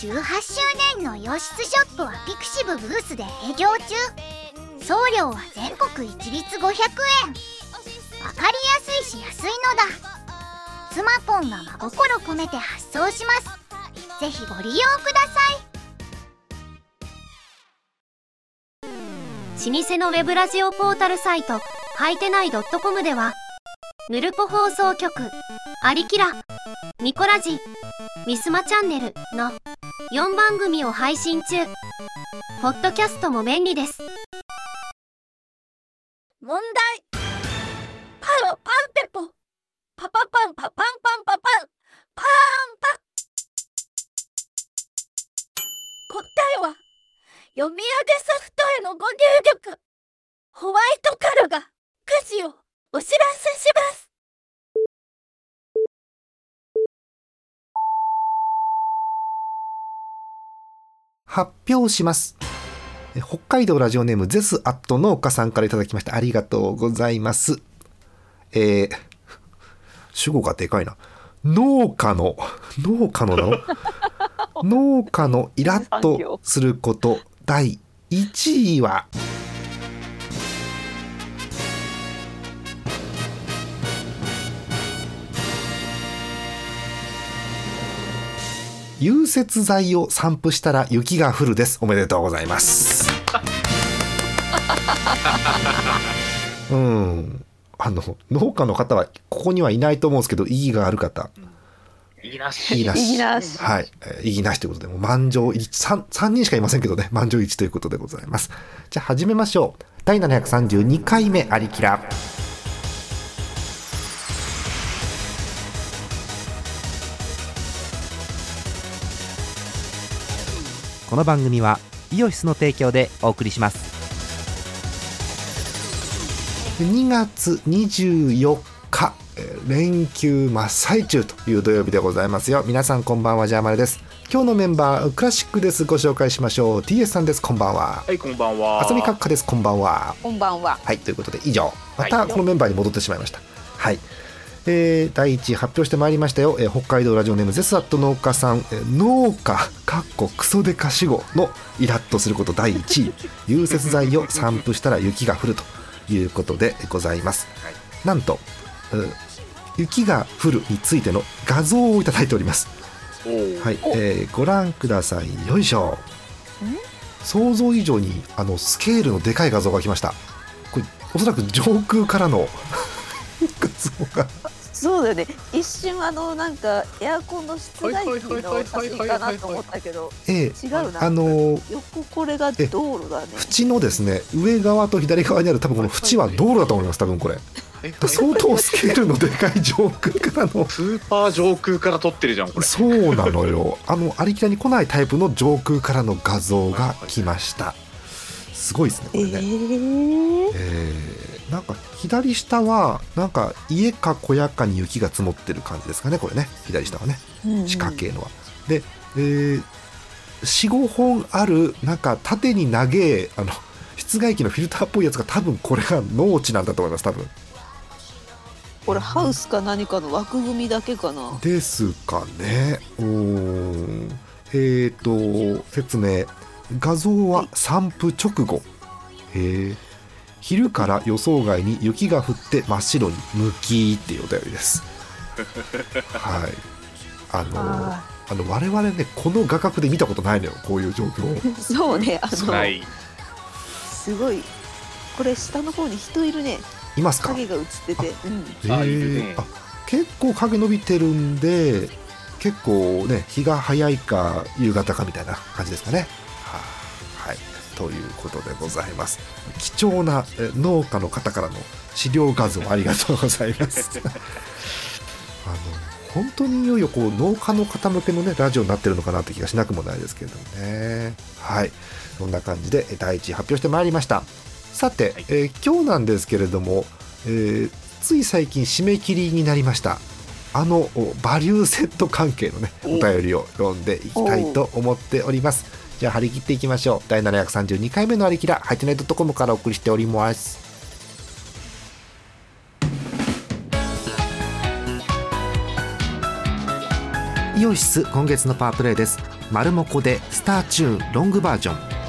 18周年の洋室ショップはピクシブブースで営業中。送料は全国一律500円。わかりやすいし安いのだ。スマポンが真心込めて発送します。ぜひご利用ください。老舗のウェブラジオポータルサイトはいてない .com ではヌルポ放送局アリキラミコラジミスマチャンネルの4番組を配信中。ポッドキャストも便利です。問題。パロパンペポ。パパパンパパンパンパパン。パーンパ答えは読み上げソフトへのご入力。ホワイトカルがくじをお知らせします。発表します。北海道ラジオネームゼスアット農家さんからいただきました。ありがとうございます。えー、主語がでかいな。農家の農家のなの？農家のイラッとすること第1位は融雪剤を散布したら雪が降るです。おめでとうございます。うん。あの農家の方はここにはいないと思うんですけど意義がある方。意義なし。意義なし。はい。意義なしということでもう満場一致。3, 3人しかいませんけどね。満場一致ということでございます。じゃあ始めましょう。第732回目ありきらこの番組はイオシスの提供でお送りします。2月24日連休真っ最中という土曜日でございますよ。皆さんこんばんはジャーマルです。今日のメンバークラシックです。ご紹介しましょう。TS さんです。こんばんは。はいこんばんは。あさみ閣下です。こんばんは。こんばんは。はいということで以上。またこのメンバーに戻ってしまいました。はい、えー、第1位発表してまいりましたよ、えー、北海道ラジオネームゼスアット農家さん、えー、農家かっこクソデカ死後のイラッとすること第1位。融雪剤を散布したら雪が降ると。いうことでございます、はい、なんと雪が降るについての画像をいただいております。はい、えー、ご覧ください。よいしょ。想像以上にあのスケールのでかい画像が来ました。これおそらく上空からの 画像がそうだよね。一瞬あのなんかエアコンの室外機の写真かなと思ったけど、違うなあの横これが道路だね縁のですね上側と左側にある多分この縁は道路だと思います多分これ相当スケールのでかい上空からのスーパー上空から撮ってるじゃんこれそうなのよあのありきらに来ないタイプの上空からの画像が来ましたすごいですねこれねえー、えー、なんか左下はなんか家か小屋かに雪が積もってる感じですかねこれね。左下はね。四角形のは、で、えー、45本あるなんか縦に長えあの 室外機のフィルターっぽいやつが多分これが農地なんだと思います多分。これハウスか何かの枠組みだけかな。ですかね。うんえっ、ー、と説明。画像は散布直後。え昼から予想外に雪が降って真っ白にむきっていうお便りです。はい。あのあの我々ねこの画角で見たことないのよこういう状況 そうねあのすごい。これ下の方に人いるね。いますか？影が映ってて、うん。えー、あ結構影伸びてるんで結構ね日が早いか夕方かみたいな感じですかね。はいということでございます。貴重な農家の方からの資料画像ありがとうございます。あの本当にいよいよこう農家の方向けのねラジオになってるのかなって気がしなくもないですけれどもね。はい。そんな感じで第1位発表してまいりました。さて、はい、えー、今日なんですけれども、えー、つい最近締め切りになりました。あのバリューセット関係のねお便りを読んでいきたいと思っておりますじゃあ張り切っていきましょう。第732回目のありきらハイテナイトコムからお送りしております。イオシス今月のパワープレイです。マルモコでスターチューンロングバージョン。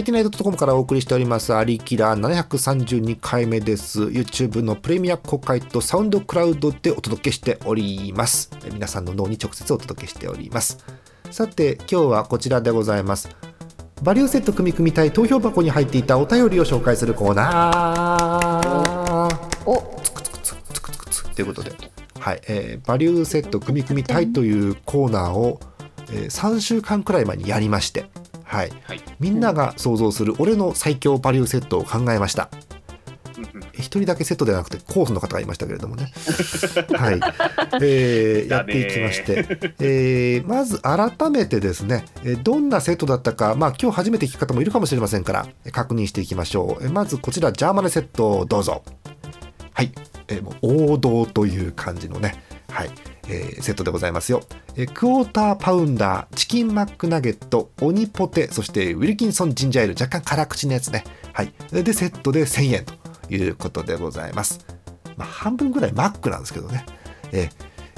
えーハイテナイドットコムからお送りしておりますアリキラ732回目です。YouTube のプレミア公開とサウンドクラウドでお届けしております。えー皆さんの脳に直接お届けしております。さて今日はこちらでございます。バリューセット組み組みたい投票箱に入っていたお便りを紹介するコーナー。お。つくつくつくつくつくつくということで、はいえーバリューセット組み組みたいというコーナーを、えー3週間くらい前にやりまして、はい、はい。みんなが想像する俺の最強バリューセットを考えました。一人だけセットではなくてコースの方がいましたけれどもね。はい、えーやっていきまして、えーまず改めてですねえーどんなセットだったかまあ今日初めて聞く方もいるかもしれませんからえー確認していきましょう。えーまずこちらジャーマネセットどうぞ。はい、えーもう王道という感じのね。はい、えーセットでございますよ、えークォーターパウンダーチキンマックナゲットオニポテそしてウィルキンソンジンジャーエール若干辛口のやつね。はい。でセットで1000円ということでございます。まあ半分ぐらいマックなんですけどね。えー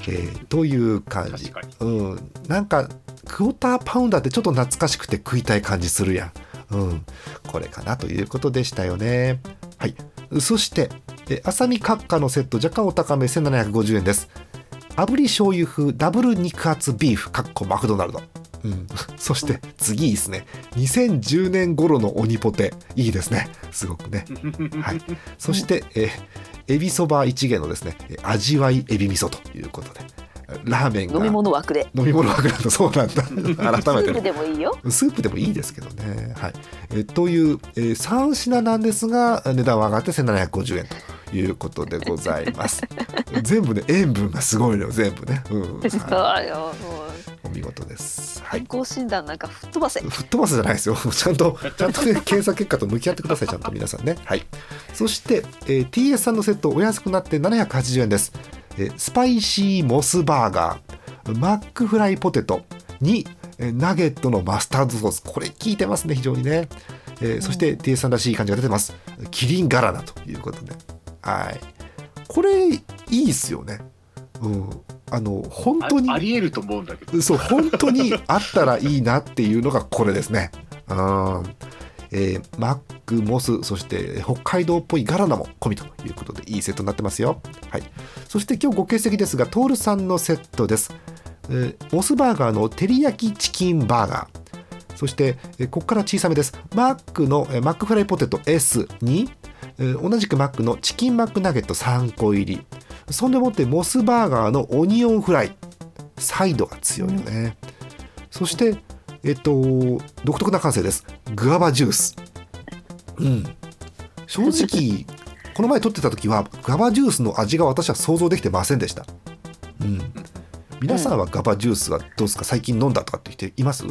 えーという感じ。うん。なんかクォーターパウンダーってちょっと懐かしくて食いたい感じするやん。うん。これかなということでしたよね。はい。そしてえ浅見閣下のセット若干お高め1750円です炙り醤油風ダブル肉厚ビーフかっこマクドナルド。うん、そして次いいですね。2010年頃の鬼ポテ。いいですね。すごくね。はい、そして、えーエビそば一元のですねえー味わいエビ味噌ということで。ラーメンが飲み物枠で。飲み物枠なんだ。そうなんだ。改めてスープねでもいいよ。スープでもいいですけどね。はい、えーという、えー3品なんですが値段は上がって1750円ということでございます。全部ね塩分がすごいのよ全部ね。うん、はい、お見事です。はい健。康診断なんか吹っ飛ばせ吹っ飛ばすじゃないですよ。ちゃんと、ちゃんとね、検査結果と向き合ってください、ちゃんと皆さんね。はい。そして、えー TS さんのセット、お安くなって780円です。えースパイシーモスバーガー、マックフライポテトに、えーナゲットのマスタードソース。これ効いてますね、非常にね。えーそして TS さんらしい感じが出てます。キリンガラナということで。はい。これ、いいっすよね。うん。あの、本当にあ。ありえると思うんだけどそう本当にあったらいいなっていうのがこれですね。うんえーマック、モス、そして北海道っぽいガラナも込みということでいいセットになってますよ。はい、そして今日ご欠席ですが、トールさんのセットです。えーモスバーガーの照り焼きチキンバーガー。そして、えーここから小さめです。マックの、えーマックフライポテト S に、えー同じくマックのチキンマックナゲット3個入り。そんでもってモスバーガーのオニオンフライ。サイドが強いよね。そして、えっと、独特な感性です。グアバジュース。うん。正直、この前撮ってた時は、グアバジュースの味が私は想像できてませんでした。うん。皆さんはガバジュースはどうですか？最近飲んだとかって人います？い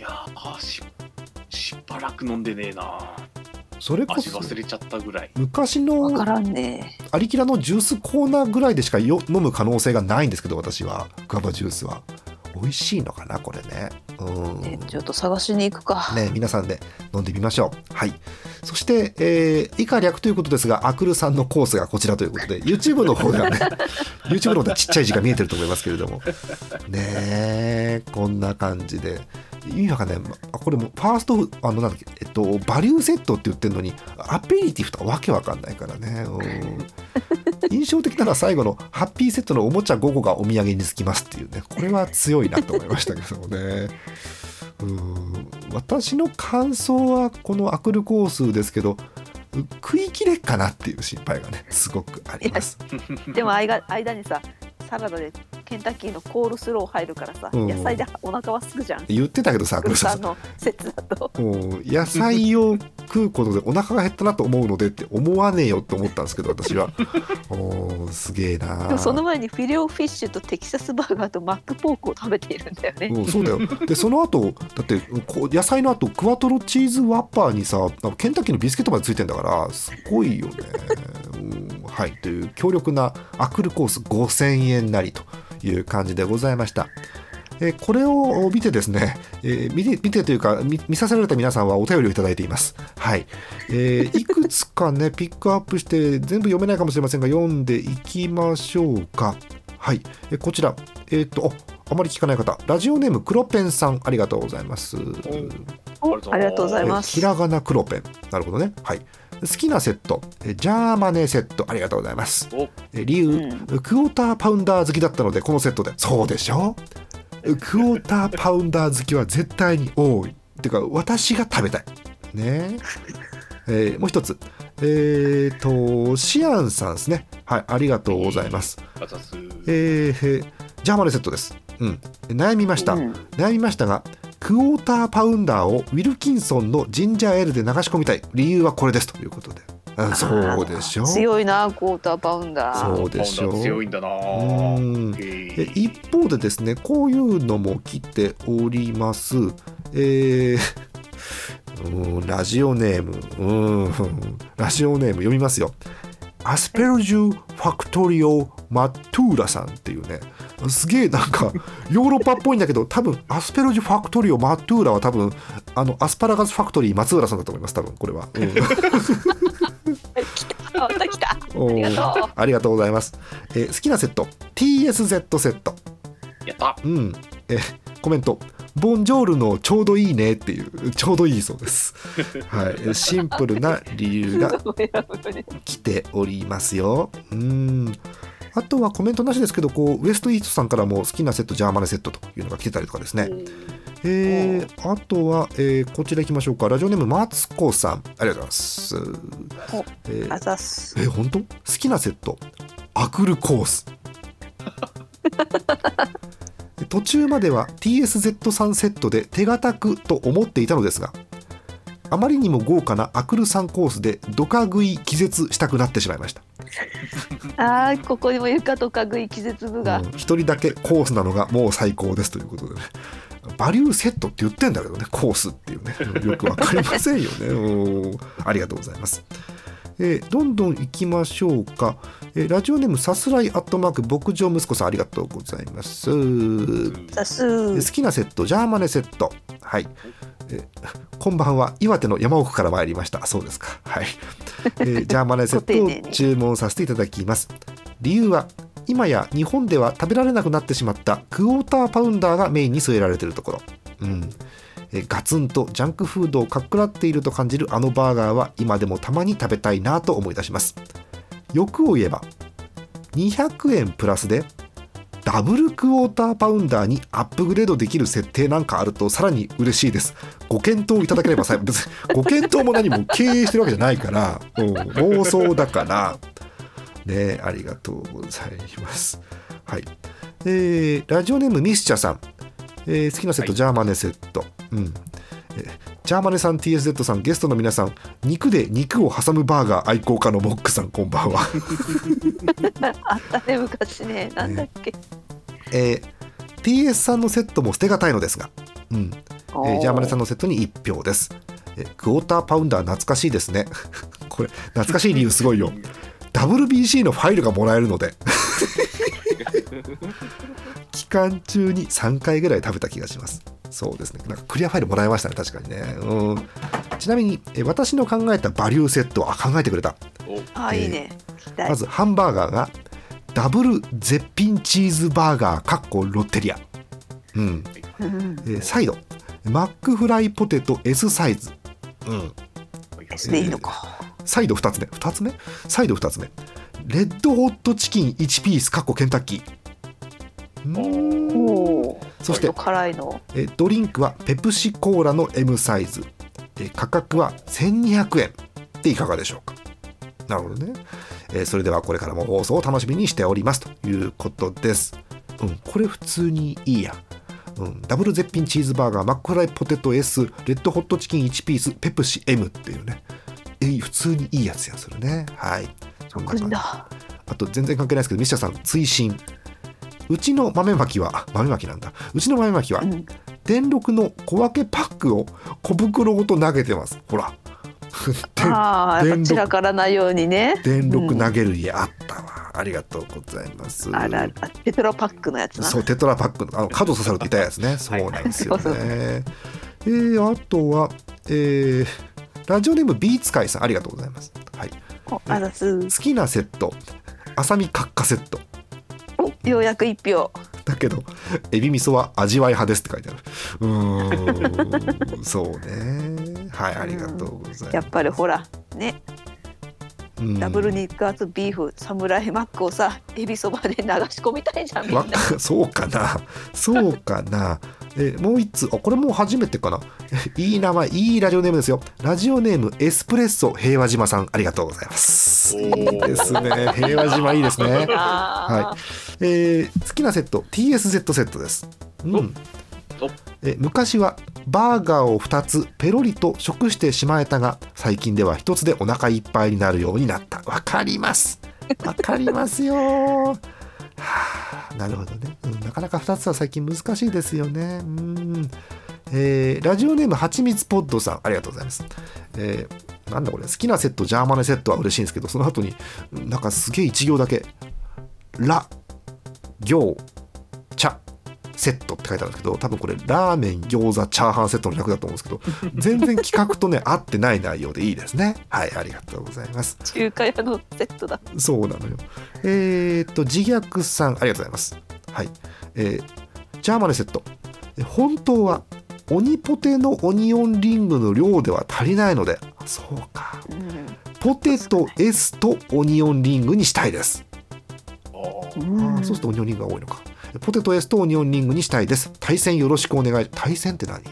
やーししばらく飲んでねえなそれこ味そ忘れちゃったぐらい。昔のわからんね。アリキラのジュースコーナーぐらいでしかよ飲む可能性がないんですけど私は。ガバジュースは。美味しいのかなこれね。うん。ねちょっと探しに行くか、ね、皆さんで飲んでみましょう。はい。そして、えー以下略ということですが、アクルさんのコースがこちらということで、YouTube の方ではね、YouTube の方ではちっちゃい字が見えてると思いますけれども、ねえこんな感じで、意味わかんないあこれもファーストあのなんだっけえっとバリューセットって言ってるのにアペリティフとかわけわかんないからね。うん。印象的なのは最後のハッピーセットのおもちゃ5個がお土産につきますっていうね。これは強いなと思いましたけどもね。うん。私の感想はこのアクルコースですけど食い切れっかなっていう心配がねすごくあります。でも間間にさサラダでケンタッキーのコールスロー入るからさ、うん。野菜でお腹はすくじゃん。言ってたけどさこれさグルさんの説だと。うん。野菜を食うことでお腹が減ったなと思うのでって思わねえよって思ったんですけど私は。おーすげえなでもその前にフィレオフィッシュとテキサスバーガーとマックポークを食べているんだよね、うん、そうだよ。でその後だってこう野菜の後クワトロチーズワッパーにさケンタッキーのビスケットまでついてんだからすごいよね、うん、はい。という強力なアクルコース5000円なりという感じでございましたえーこれを見てですね、えー見て見てというか見見させられた皆さんはお便りをいただいています。はい、えーいくつかね ピックアップして全部読めないかもしれませんが読んでいきましょうか。はい、えーこちらえっ、とおあまり聞かない方ラジオネームクロペンさんありがとうございます。おありがとうございますえひらがなクロペンなるほどね。はい。好きなセット。えジャーマネセット。ありがとうございます。理由、うん。クォーターパウンダー好きだったのでこのセットでそうでしょ？クォーターパウンダー好きは絶対に多い。っていうか私が食べたい。ね。えーもう一つ。えっ、とシアンさんですね。はいありがとうございます。えー。ジャーマネセットです。うん。悩みました、うん。悩みましたがクォーターパウンダーをウィルキンソンのジンジャーエールで流し込みたい理由はこれですということで。あそうでしょ？強いなクォーターパウンダー。そうでしょ強いんだな。で一方でですねこういうのも来ております。えー うんラジオネーム。うん。ラジオネーム読みますよ。アスペルジュファクトリオ・マットゥーラさんっていうねすげえなんかヨーロッパっぽいんだけど多分アスペルジュファクトリオ・マットゥーラは多分あのアスパラガスファクトリー松浦さんだと思います多分これは、うん。来たまた来た。おー。ありがとう。ありがとうございます、えー好きなセット。TSZ セット。やった。うん、えコメント。ボンジョールのちょうどいいね。っていう。ちょうどいいそうです。はい、えシンプルな理由が来ておりますよ。うん。あとはコメントなしですけど、こうウエストイーストさんからも好きなセットジャーマネセットというのが来てたりとかですね。えー、あとは、えーこちら行きましょうか。ラジオネームマツコさん、ありがとうございます。おえー。あざっす。え本当？好きなセット。アクルコース。途中までは TSZ3 セットで手堅くと思っていたのですがあまりにも豪華なアクル3コースでドカ食い気絶したくなってしまいました。あーここにも床とかぐい気絶部が、うん一人だけコースなのがもう最高ですということでね。バリューセットって言ってんだけどねコースっていうね。よくわかりませんよね。うんありがとうございます。えーどんどん行きましょうか、えーラジオネームさすらいアットマーク牧場息子さんありがとうございます。好きなセットジャーマネセットはい、えーこんばんは岩手の山奥から参りました。そうですか。はい、えー ジャーマネセットを注文させていただきます。理由は今や日本では食べられなくなってしまったクォーターパウンダーがメインに据えられているところ。うん。えーガツンとジャンクフードをかっくらっていると感じるあのバーガーは今でもたまに食べたいなと思い出します。欲を言えば200円プラスでダブルクォーターパウンダーにアップグレードできる設定なんかあるとさらに嬉しいです。ご検討いただければさ別にご検討も何も経営してるわけじゃないから、うん、妄想だから。ねありがとうございます。はい。えーラジオネームミスチャさん、えー好きなセット、はい。ジャーマネセット。うん。えージャーマネさん TSZ さんゲストの皆さん肉で肉を挟むバーガー愛好家のモックさんこんばんは。あったね昔ね。なんだっけ、えー TS さんのセットも捨てがたいのですが、うん。えージャーマネさんのセットに1票です、えークォーターパウンダー懐かしいですね。これ懐かしい理由すごいよ。WBC のファイルがもらえるので。期間中に3回ぐらい食べた気がしますそうですね。なんかクリアファイルもらいましたね確かにね。うん。ちなみにえー私の考えたバリューセットはあ考えてくれた。あいいね。まずハンバーガーがダブル絶品チーズバーガーかっこロッテリア。うん。うん。えーサイド。マックフライポテト S サイズ、うん、でいいのか。サイド2つ目。2つ目？サイド2つ目。レッドホットチキン1ピースかっこケンタッキー。そして辛いの。えドリンクはペプシコーラの M サイズ。え価格は1200円。でいかがでしょうか。なるほどね、えーそれではこれからも放送を楽しみにしております。ということです。うんこれ普通にいいや。うん、ダブル絶品チーズバーガーマックフライポテト S レッドホットチキン1ピースペプシ M っていうね。えー普通にいいやつやそれね。はい。そんな感じ。あと全然関係ないですけどミシャさん追伸うちの豆まきはあ豆まきなんだ。うちの豆まきはうん。電力の小分けパックを小袋ごと投げてます。ほら。でああ、散らからないようにね。電力うん投げる家あったわ、ありがとうございます。あらら、テトラパックのやつな。そうテトラパックの。あの角刺さると痛いやつね。そうなんですよね、そうそうえー、あとは、えーラジオネームビーツカイさん。ありがとうございます。はい。好きなセット。浅見閣下セット。おようやく一票。だけどエビ味噌は味わい派ですって書いてある。うーん。そうね。はいありがとうございます。やっぱりほら、ね、うん。ダブル肉厚ビーフ、サムライマックをさ、エビそばで流し込みたいじゃん。みんな。わそうかな。そうかなえもう一つあこれもう初めてかな。いい名前いいラジオネームですよ。ラジオネームエスプレッソ平和島さん。ありがとうございます。いいですね。平和島いいですね。はい、えー好きなセット TSZ セットです、うん。おえ昔はバーガーを2つペロリと食してしまえたが最近では1つでお腹いっぱいになるようになった。わかります。わかりますよ なるほどね、うんなかなか2つは最近難しいですよね。うん。えーラジオネームはちみつポッドさん。ありがとうございます、えーなんだこれ。好きなセットジャーマネセットは嬉しいんですけどその後になんかすげえ1行だけ。ラ行。セットって書いてあるんですけど多分これラーメン餃子チャーハンセットの略だと思うんですけど 全然企画とね合ってない内容でいいですね。はいありがとうございます。中華屋のセットだ。そうなのよ。えー、っと自虐さんありがとうございます。はい。えージャーマネセット。え本当はオニポテのオニオンリングの量では足りないのであそうか。うん。ポテト S とオニオンリングにしたいです。あーうん。あーそうするとオニオンリングが多いのか。ポテト S とオニオンリングにしたいです。対戦よろしくお願い。対戦って何、うん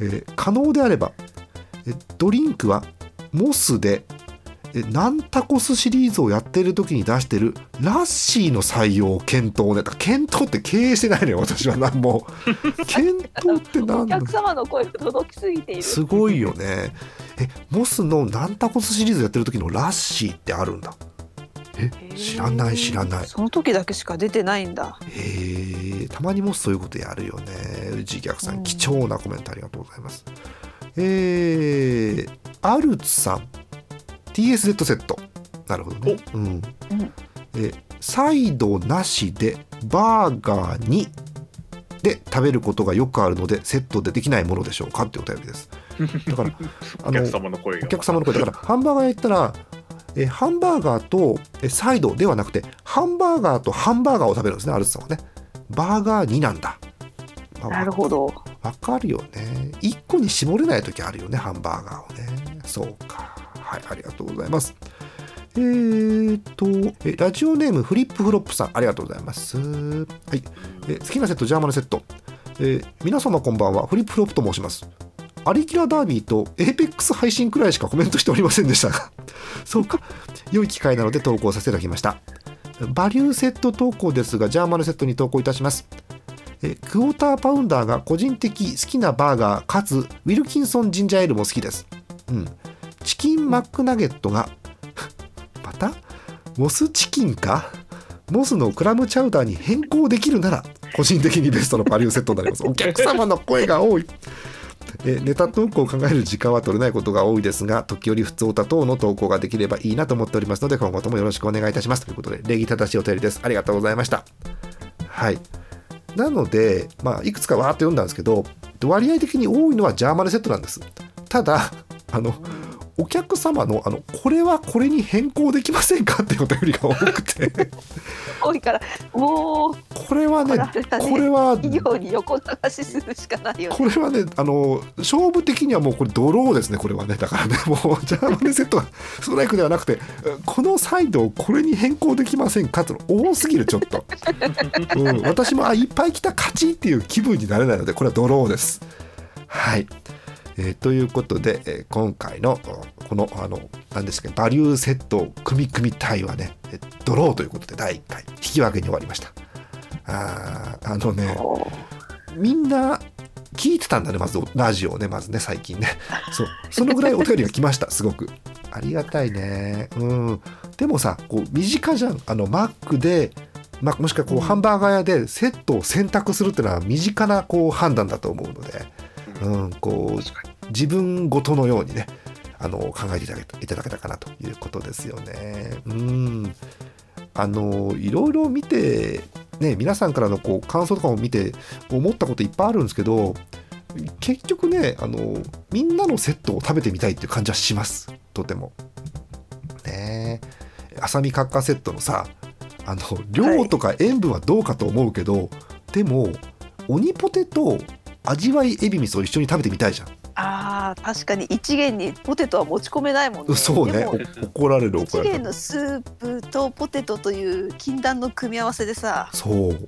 えー可能であれば、えドリンクはモスで、えナンタコスシリーズをやっている時に出してるラッシーの採用を検討ね。検討って経営してないのよ、私は何も。検討ってお何なの客様の声が届きすぎている。すごいよね。え、モスのナンタコスシリーズやってる時のラッシーってあるんだ。え、知らない知らない。その時だけしか出てないんだ。へえたまにもそういうことやるよね。自虐さうん。ん貴重なコメントありがとうございます。えー、アルツさん TSZ セット。なるほどね。うん、うん。えサイドなしでバーガーにで食べることがよくあるのでセットでできないものでしょうかってお便りです。だから あのお客様の声が。お客様の声。だからハンバーガー屋行ったらえーハンバーガーとえーサイドではなくてハンバーガーとハンバーガーを食べるんですねアルツさんはね。バーガー2なんだ、まあなるほど。わかるよね。1個に絞れない時あるよねハンバーガーをね。そうか。はいありがとうございます。えーとえラジオネームフリップフロップさんありがとうございます。はい。え好きなセットジャーマネセット。えー皆様こんばんは。フリップフロップと申しますアリキラダービーとエーペックス配信くらいしかコメントしておりませんでしたが そうか。良い機会なので投稿させていただきました。バリューセット投稿ですがジャーマネセットに投稿いたします。えクォーターパウンダーが個人的好きなバーガーかつウィルキンソンジンジャーエールも好きです、うん、チキンマックナゲットが また？モスチキンか？モスのクラムチャウダーに変更できるなら個人的にベストのバリューセットになります。お客様の声が多い。えネタ投稿を考える時間は取れないことが多いですが時折普通歌等の投稿ができればいいなと思っておりますので今後ともよろしくお願いいたします。ということで礼儀正しいお便りです。ありがとうございました。はい。なので、まあ、いくつかわーっと読んだんですけど割合的に多いのはジャーマルセットなんです。ただあのお客様のあのこれはこれに変更できませんかっていうお便りが多くて。多いから。もうこれはねね。これは企業に横流しするしかないよね。これはねあの勝負的にはもうこれドローですねこれはね。だからねもうジャーマネセットはストライクではなくてこのサイドをこれに変更できませんかって多すぎるちょっと、うん、私もあいっぱい来た勝ちっていう気分になれないのでこれはドローです。はい、えーということで、えー今回のこのあの何ですかバリューセット組み組み体はねえドローということで第1回。引き分けに終わりました。あーあのねみんな聞いてたんだねまずラジオをねまずね最近ね。そう。そのぐらいお便りが来ました すごく。ありがたいね。うん。でもさこう身近じゃん。あのマックでまあ、もしくはこうハンバーガー屋でセットを選択するっていうのは身近なこう判断だと思うので、うん、こう自分ごとのようにねあの考えていただけたかなということですよね。うんあのいろいろ見て、ね、皆さんからのこう感想とかも見て思ったこといっぱいあるんですけど結局ねあのみんなのセットを食べてみたいっていう感じはしますとても。ねえ浅見カッカセットのさあの量とか塩分はどうかと思うけど、でも鬼ポテと味わいエビ味噌を一緒に食べてみたいじゃん。あー確かに一元にポテトは持ち込めないもんねそうねでもお怒られる一怒られる。元のスープとポテトという禁断の組み合わせでさそう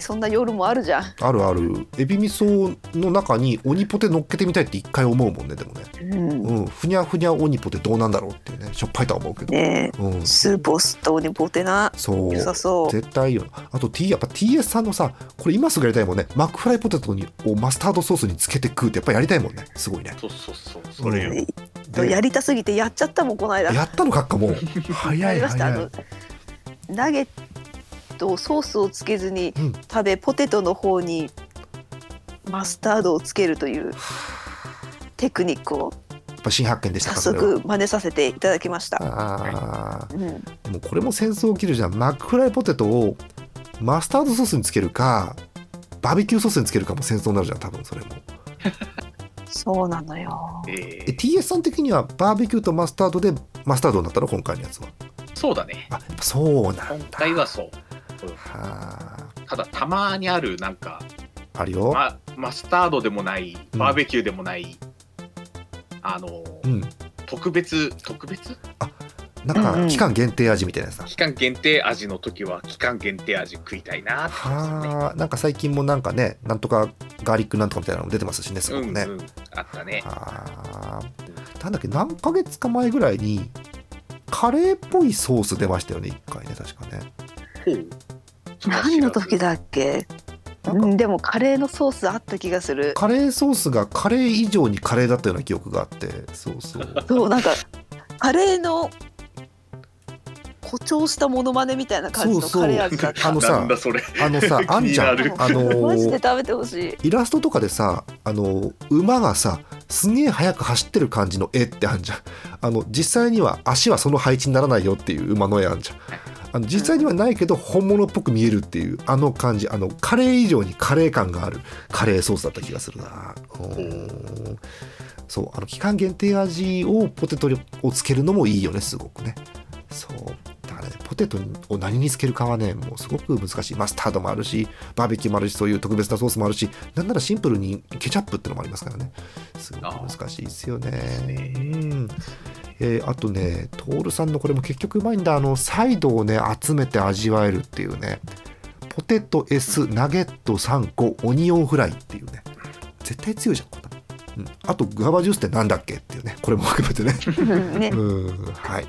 そんな夜もあるじゃん、あるある。エビ味噌の中に鬼ポテ乗っけてみたいって一回思うもんねでもね、うん、うん、ふにゃふにゃ鬼ポテどうなんだろうっていうねしょっぱいとは思うけど、ねえ。うん、スープを吸った鬼ポテな。そう。良さそう。絶対いいよ。あと T やっぱ TS さんのさこれ今すぐやりたいもんね。マックフライポテトにをマスタードソースにつけて食うってやっぱやりたいもんね。すごいね。そうそうそうそれよ、ねでやりたすぎてやっちゃったもんこの間。やったのかっかもう 早やい早い。あのナゲットソースをつけずにうん。食べ、ポテトの方にマスタードをつけるというテクニックをやっぱ新発見でした早速真似させていただきました。あー。うん、でもこれも戦争起きるじゃん。マックフライポテトをマスタードソースにつけるかバーベキューソースにつけるかも戦争になるじゃん多分それも。そうなのよ。ええ TS さん的にはバーベキューとマスタードでマスタードになったの？今回のやつは。ーそうだね。あそうなんだ。今回はそうはただたまにあるなんか、ああるよ、ま、マスタードでもないうん。バーベキューでもない、あのうん。特別特別？なんうんうん。か期間限定味みたいなやつだ、期間限定味の時は期間限定味食いたいなって。ねはあ。なんか最近もなんかねなんとかガーリックなんとかみたいなのも出てますしねすごくね、うんうん、あったね。はあ。なんだっけ何ヶ月か前ぐらいにカレーっぽいソース出ましたよね一回ね確かね何の時だっけ？でもカレーのソースあった気がする。カレーソースがカレー以上にカレーだったような記憶があって。そうそう。そうなんかカレーの誇張したモノマネみたいな感じのカレー味だった。あのさなんだそれ。あのさ あんじゃん。あのマジで食べてほしい。イラストとかでさあの馬がさすげえ速く走ってる感じの絵ってあんじゃん。あの実際には足はその配置にならないよっていう馬の絵あんじゃんあの実際にはないけど本物っぽく見えるっていうあの感じあのカレー以上にカレー感があるカレーソースだった気がするな。うん。そうあの期間限定味をポテトをつけるのもいいよねすごくね。そう。だからねポテトを何につけるかはねもうすごく難しい。マスタードもあるしバーベキューもあるしそういう特別なソースもあるしなんならシンプルにケチャップってのもありますからね。すごく難しいですよね。ね。うんえーあとね徹さんのこれも結局うまいんだ。あのサイドをね集めて味わえるっていうね。ポテト S ナゲット3個オニオンフライっていうね。絶対強いじゃんこんな。のうん、あとグアバジュースってなんだっけっていうね。これも含めてね。ね。うん。はい。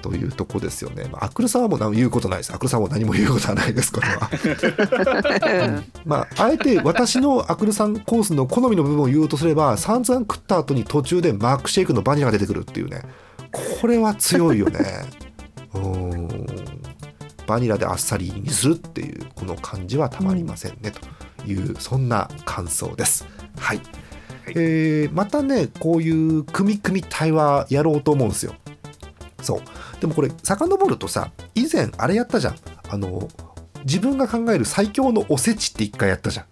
というとこですよね、まあ、アクルさんはもう何も言うことないです。アクルさんは何も言うことはないですこれは。まああえて私のアクルさんコースの好みの部分を言おうとすれば散々食った後に途中でマークシェイクのバニラが出てくるっていうねこれは強いよね。うん。バニラであっさりにするっていうこの感じはたまりませんね、というそんな感想です。はい。えーまたねこういう組み組み対話やろうと思うんですよ。そう。でもこれ遡るとさ以前あれやったじゃん。あの自分が考える最強のおせちって一回やったじゃん。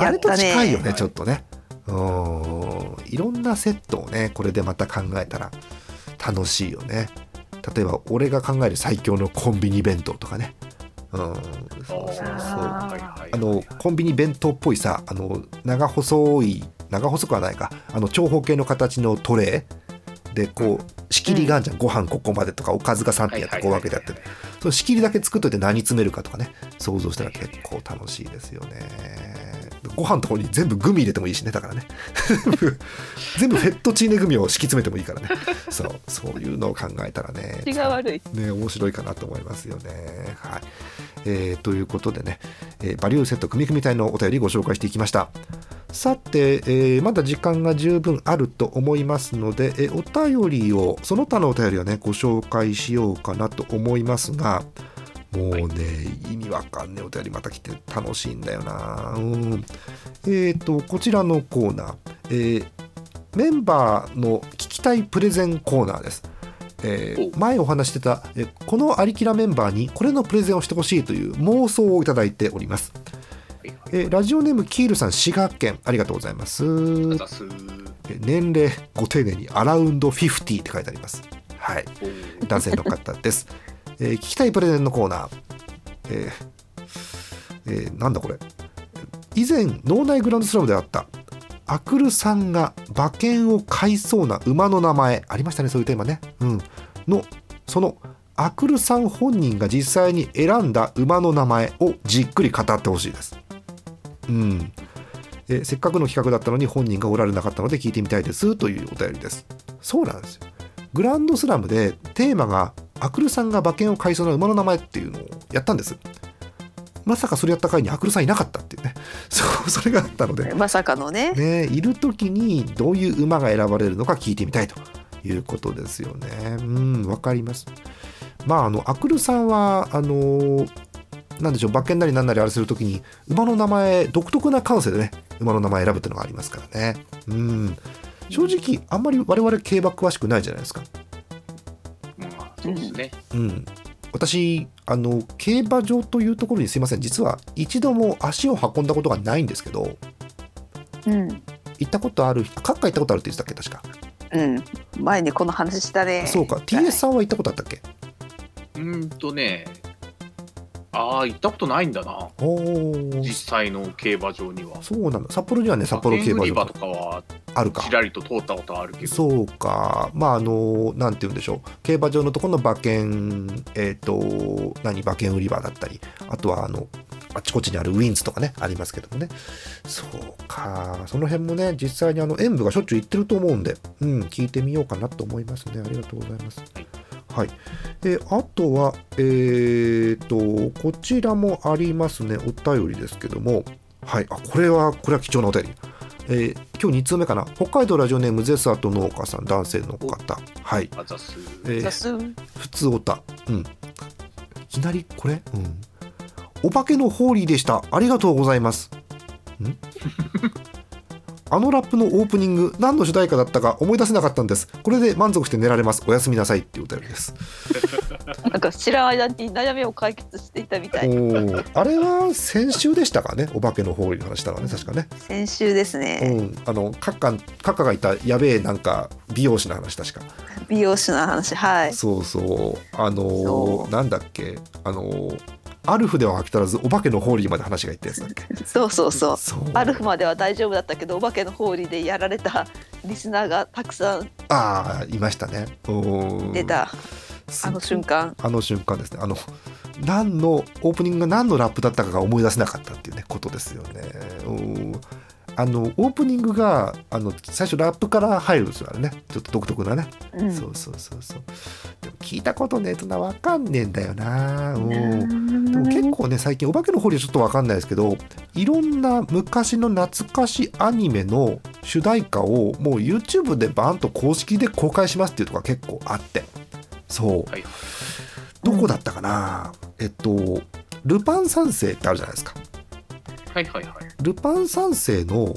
ああれと近いよねね。ちょっとね。うん。いろんなセットをねこれでまた考えたら楽しいよね。例えば俺が考える最強のコンビニ弁当とかね。うん。そうそうそう。あのコンビニ弁当っぽいさあの長細い長細くはないか。あの長方形の形のトレー。でこう仕切りがあるじゃん、ご飯ここまでとかおかずが3品やってこう分けてやって。るその仕切りだけ作っといて何詰めるかとかね。想像したら結構楽しいですよねご飯のところに全部グミ入れてもいいしねだからね。全部フェットチーネグミを敷き詰めてもいいからね。そうそういうのを考えたらね口が悪い。ね、面白いかなと思いますよね。はい。えーということでね、えーバリューセット組み組み隊のお便りご紹介していきました。さて、えーまだ時間が十分あると思いますので、えーお便りをその他のお便りをねご紹介しようかなと思いますがもうね、意味わかんねえお便りまた来て楽しいんだよな。うん。えっ、とこちらのコーナー、えーメンバーの聞きたいプレゼンコーナーです。えー前お話ししてた、えーこのアリキラメンバーにこれのプレゼンをしてほしいという妄想をいただいております、えーラジオネームキールさん滋賀県。ありがとうございます、年齢ご丁寧にアラウンド50って書いてあります。はい。男性の方です、えー聞きたいプレゼンのコーナー。えーえーなんだこれ。以前脳内グランドスラムであったアクルさんが馬券を買いそうな馬の名前ありましたねそういうテーマね。うん。のそのアクルさん本人が実際に選んだ馬の名前をじっくり語ってほしいです。うん。えせっかくの企画だったのに本人がおられなかったので聞いてみたいですというお便りです。そうなんですよ。グランドスラムでテーマがアクルさんが馬券を買いそうな馬の名前っていうのをやったんです。まさかそれやった回にアクルさんいなかったっていうね。そうそれがあったので。まさかのね。ねいる時にどういう馬が選ばれるのか聞いてみたいということですよね。うんわかります。まああのアクルさんはあのなんでしょう馬券なりなんなりあれするときに馬の名前独特な感性でね馬の名前選ぶっていうのがありますからね。うん。正直あんまり我々競馬詳しくないじゃないですか。まあそうですね。うん、私あの競馬場というところにすいません。実は一度も足を運んだことがないんですけどうん行ったことあるカッカ行ったことあるって言ってたっけ？確か、うん。前にこの話したね。そうか。TS さんは行ったことあったっけ？うーんとねああ行ったことないんだな。おー。実際の競馬場には。そうなんだ。札幌にはね札幌競馬場とか。はあるか。ちらりと通ったことあるけど。そうか。まああのなんて言うんでしょう。競馬場のところの馬券えっ、と何馬券売り場だったり。あとはあのあちこちにあるウィンズとかねありますけどもね。そうか。その辺もね実際にあの演舞がしょっちゅう行ってると思うんで。うん聞いてみようかなと思いますね。ありがとうございます。はい、であとはえっ、とこちらもありますね。お便りですけども。はい。あこれはこれは貴重なお便りえー今日2通目かな。北海道ラジオネームゼスアート農家さん男性の方。はい、あざすえーさす普通おたうん。いきなりこれ？うん。お化けのホーリーでした。ありがとうございます。ん？あのラップのオープニング何の主題歌だったか思い出せなかったんです。これで満足して寝られます。おやすみなさい。っていうお便りです。なんか知らん間に悩みを解決していたみたおいー。あれは先週でしたかね。お化けのホーリーの話したのはね。確かね。先週ですうねん。あのカッカンカッカがいたやべえなんか美容師の話確か。美容師の話はい。そうそう。あのそーなんだっけ。あのーアルフでは飽き足らずお化けのホーリーまで話がいったやつだっけ？そうそうそう。アルフまでは大丈夫だったけどお化けのホーリーでやられたリスナーがたくさんああいましたね。うん出た。あの瞬間。あの瞬間ですね。あの何のオープニングが何のラップだったかが思い出せなかったっていうねことですよね。うんあのオープニングがあの最初ラップから入るんですよあれね。ちょっと独特なね、うん。そうそうそうそう。でも聞いたことねえとな分かんねえんだよな。うんでも結構ね最近お化けのホリはちょっと分かんないですけどいろんな昔の懐かしアニメの主題歌をもう YouTube でバーンと公式で公開しますっていうところが結構あって。そう。はい。どこだったかな、えっとルパン三世ってあるじゃないですか。はいはいはいルパン三世の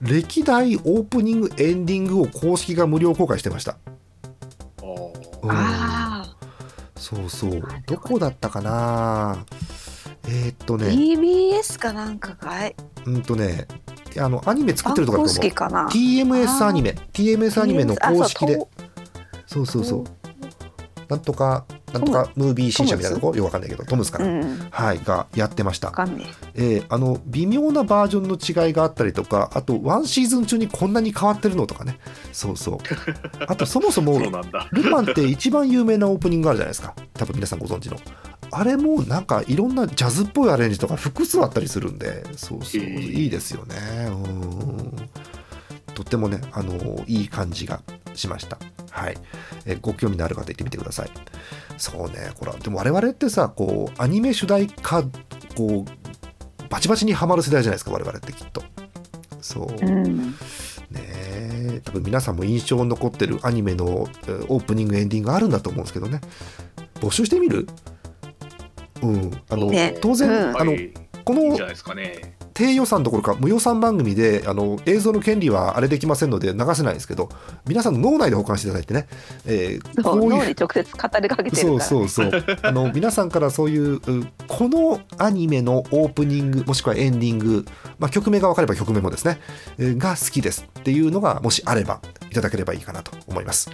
歴代オープニングエンディングを公式が無料公開してました、あー。うん。あそうそう。どこだったかな？えーっとあね TBS かなんかかい？うんとねあのアニメ作ってるとか公だと思う。式かな？TMS アニメ。TMS アニメの公式で。あそうそうそう。なんとかなんとかムービー新社みたいなとこ？よくわかんないけどトムスかな、そううん。はいがやってました。え。ーあの微妙なバージョンの違いがあったりとかあとワンシーズン中にこんなに変わってるのとかね。そうそう。あとそもそも。ルパンって一番有名なオープニングがあるじゃないですか。多分皆さんご存知の。あれもなんかいろんなジャズっぽいアレンジとか複数あったりするんでそうそう。いいですよね。うんとってもねあのいい感じがしました。はい。えご興味のある方行ってみてください。そうねこれは。でも我々ってさこうアニメ主題歌こうバチバチにはまる世代じゃないですか我々ってきっと。そう、うん。ねえ。多分皆さんも印象に残ってるアニメのえーオープニングエンディングあるんだと思うんですけどね。募集してみる？うん。あの、ね。当然、うん。あのはい。このいいんじゃないですかね。低予算どころか無予算番組であの映像の権利はあれできませんので流せないんですけど皆さんの脳内で保管していただいてね、えーこういう脳に直接語りかけてそうそうそう。あの皆さんからそういううこのアニメのオープニングもしくはエンディング、まあ、曲名が分かれば曲名もですねえーが好きですっていうのがもしあればいただければいいかなと思います、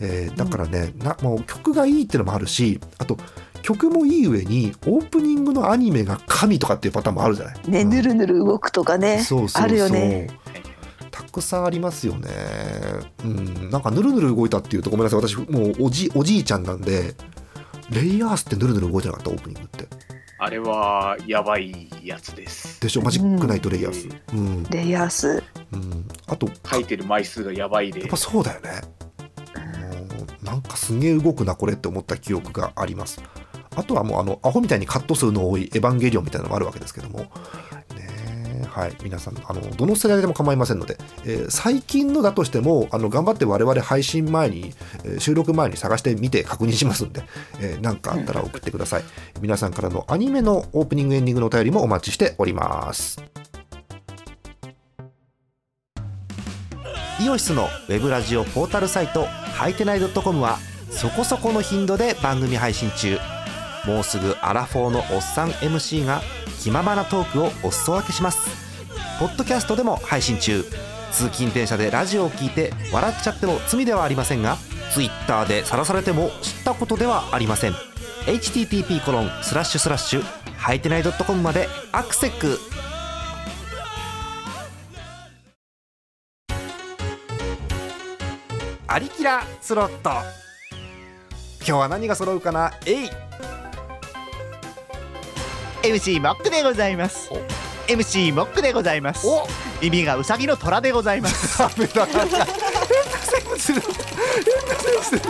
えーだからねなもう曲がいいっていうのもあるしあと曲もいい上にオープニングのアニメが神とかっていうパターンもあるじゃない？ねぬるぬる動くとかねそうそうそう。あるよね。たくさんありますよね。うん。なんかぬるぬる動いたっていうとごめんなさい。私もうおじおじいちゃんなんでレイヤースってぬるぬる動いてなかったオープニングって。あれはやばいやつです。でしょ？マジックナイトレイヤース。うん、レイヤース。うん、あと書いてる枚数がやばいで。やっぱ。そうだよね。もうなんかすげえ動くなこれって思った記憶がありますあとはもうあのアホみたいにカット数の多いエヴァンゲリオンみたいなのもあるわけですけども。ねはい。皆さんあのどの世代でも構いませんので、えー最近のだとしてもあの頑張って我々配信前に、えー収録前に探してみて確認しますんでえーかあったら送ってください。皆さんからのアニメのオープニングエンディングのお便りもお待ちしております。イオシスのウェブラジオポータルサイトハイテナイドットコムはそこそこの頻度で番組配信中。もうすぐアラフォーのおっさん MC が気ままなトークをお裾分けします。ポッドキャストでも配信中。通勤電車でラジオを聞いて笑っちゃっても罪ではありませんが Twitter で晒されても知ったことではありません。http コロンスラッシュスラッシュハイテナイドットコムまでアクセックアリキラスロット。今日は何が揃うかな？えい。MC モックでございます。MC モックでございます。お。耳がウサギの虎でございます。変な生物